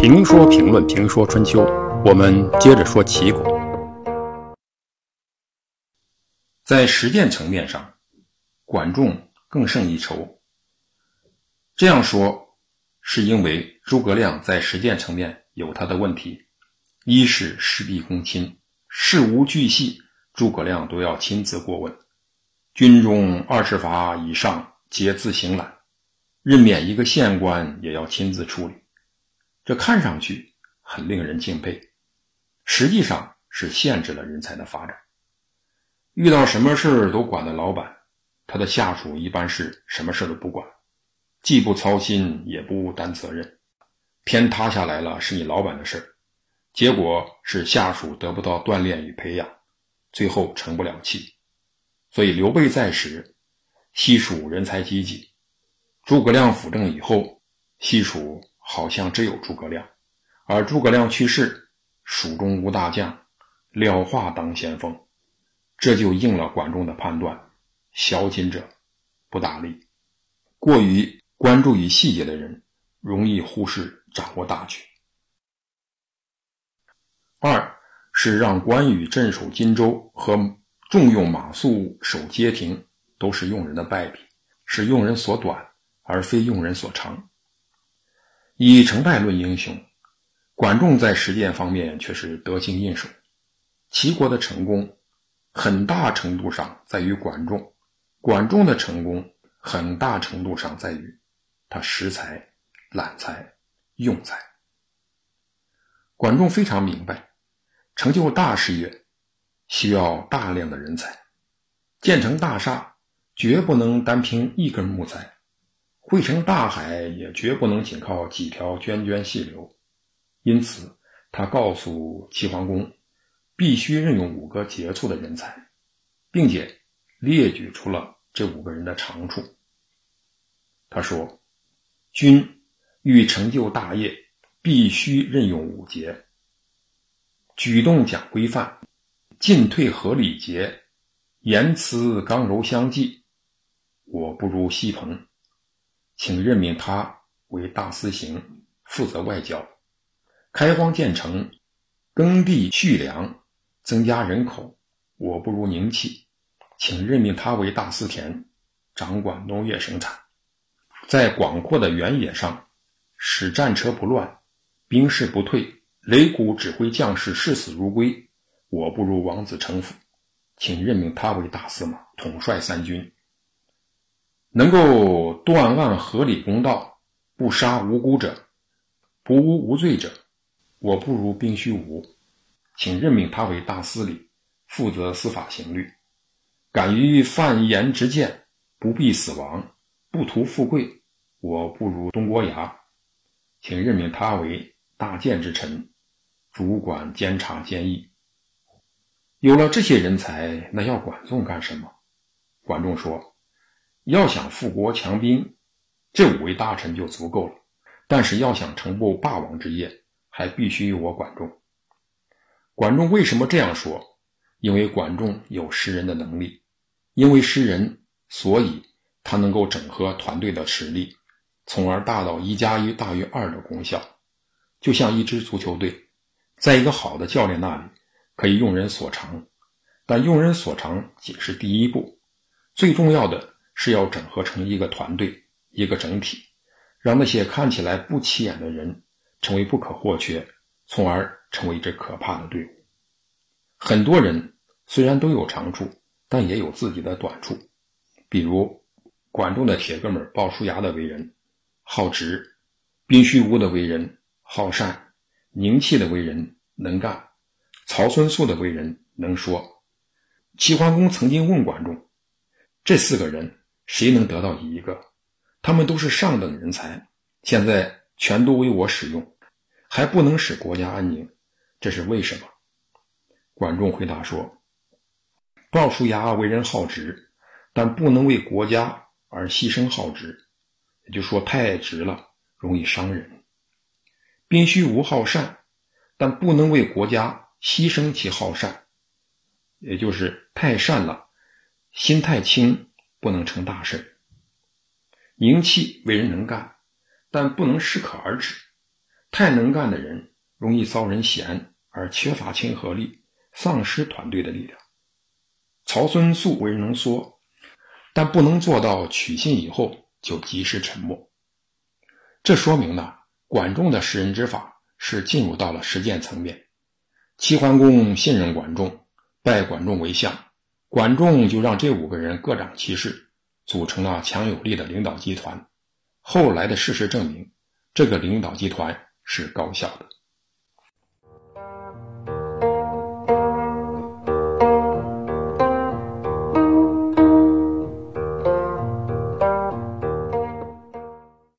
评说评论评说春秋，我们接着说齐国。在实践层面上，管仲更胜一筹。这样说，是因为诸葛亮在实践层面有他的问题：一是事必躬亲，事无巨细，诸葛亮都要亲自过问；军中二十法以上皆自行揽，任免一个县官也要亲自处理。这看上去很令人敬佩，实际上是限制了人才的发展。遇到什么事都管的老板，他的下属一般是什么事都不管，既不操心也不担责任，天塌下来了是你老板的事结果是下属得不到锻炼与培养，最后成不了器。所以刘备在时，西蜀人才济济；诸葛亮辅政以后，西蜀。好像只有诸葛亮，而诸葛亮去世，蜀中无大将，廖化当先锋，这就应了管仲的判断：小谨者不大力。过于关注于细节的人，容易忽视掌握大局。二是让关羽镇守荆州和重用马谡守街亭，都是用人的败笔，是用人所短，而非用人所长。以成败论英雄，管仲在实践方面却是得心应手。齐国的成功，很大程度上在于管仲；管仲的成功，很大程度上在于他识才、揽才、用才。管仲非常明白，成就大事业需要大量的人才，建成大厦绝不能单凭一根木材。汇成大海也绝不能仅靠几条涓涓细流，因此他告诉齐桓公，必须任用五个杰出的人才，并且列举出了这五个人的长处。他说：“君欲成就大业，必须任用五杰。举动讲规范，进退合礼节，言辞刚柔相济。我不如西彭。”请任命他为大司行，负责外交；开荒建城，耕地蓄粮，增加人口。我不如宁戚，请任命他为大司田，掌管农业生产。在广阔的原野上，使战车不乱，兵士不退，擂鼓指挥将士视死如归。我不如王子成府，请任命他为大司马，统帅三军。能够断案合理公道，不杀无辜者，不无无罪者，我不如兵虚无，请任命他为大司礼，负责司法刑律。敢于犯言直谏，不避死亡，不图富贵，我不如东郭牙，请任命他为大谏之臣，主管监察监狱。有了这些人才，那要管仲干什么？管仲说。要想富国强兵，这五位大臣就足够了。但是要想成就霸王之业，还必须有我管仲。管仲为什么这样说？因为管仲有识人的能力，因为识人，所以他能够整合团队的实力，从而达到一加一大于二的功效。就像一支足球队，在一个好的教练那里，可以用人所长，但用人所长仅是第一步，最重要的。是要整合成一个团队，一个整体，让那些看起来不起眼的人成为不可或缺，从而成为一支可怕的队伍。很多人虽然都有长处，但也有自己的短处。比如管仲的铁哥们鲍叔牙的为人好直，宾虚无的为人好善，宁戚的为人能干，曹孙宿的为人能说。齐桓公曾经问管仲：“这四个人。”谁能得到一个？他们都是上等人才，现在全都为我使用，还不能使国家安宁，这是为什么？管仲回答说：“鲍叔牙为人好直，但不能为国家而牺牲好直，也就说太直了，容易伤人。宾虚无好善，但不能为国家牺牲其好善，也就是太善了，心太轻。”不能成大事。宁戚为人能干，但不能适可而止。太能干的人容易遭人嫌，而缺乏亲和力，丧失团队的力量。曹孙素为人能说，但不能做到取信以后就及时沉默。这说明呢，管仲的识人之法是进入到了实践层面。齐桓公信任管仲，拜管仲为相，管仲就让这五个人各掌其事，组成了强有力的领导集团。后来的事实证明，这个领导集团是高效的。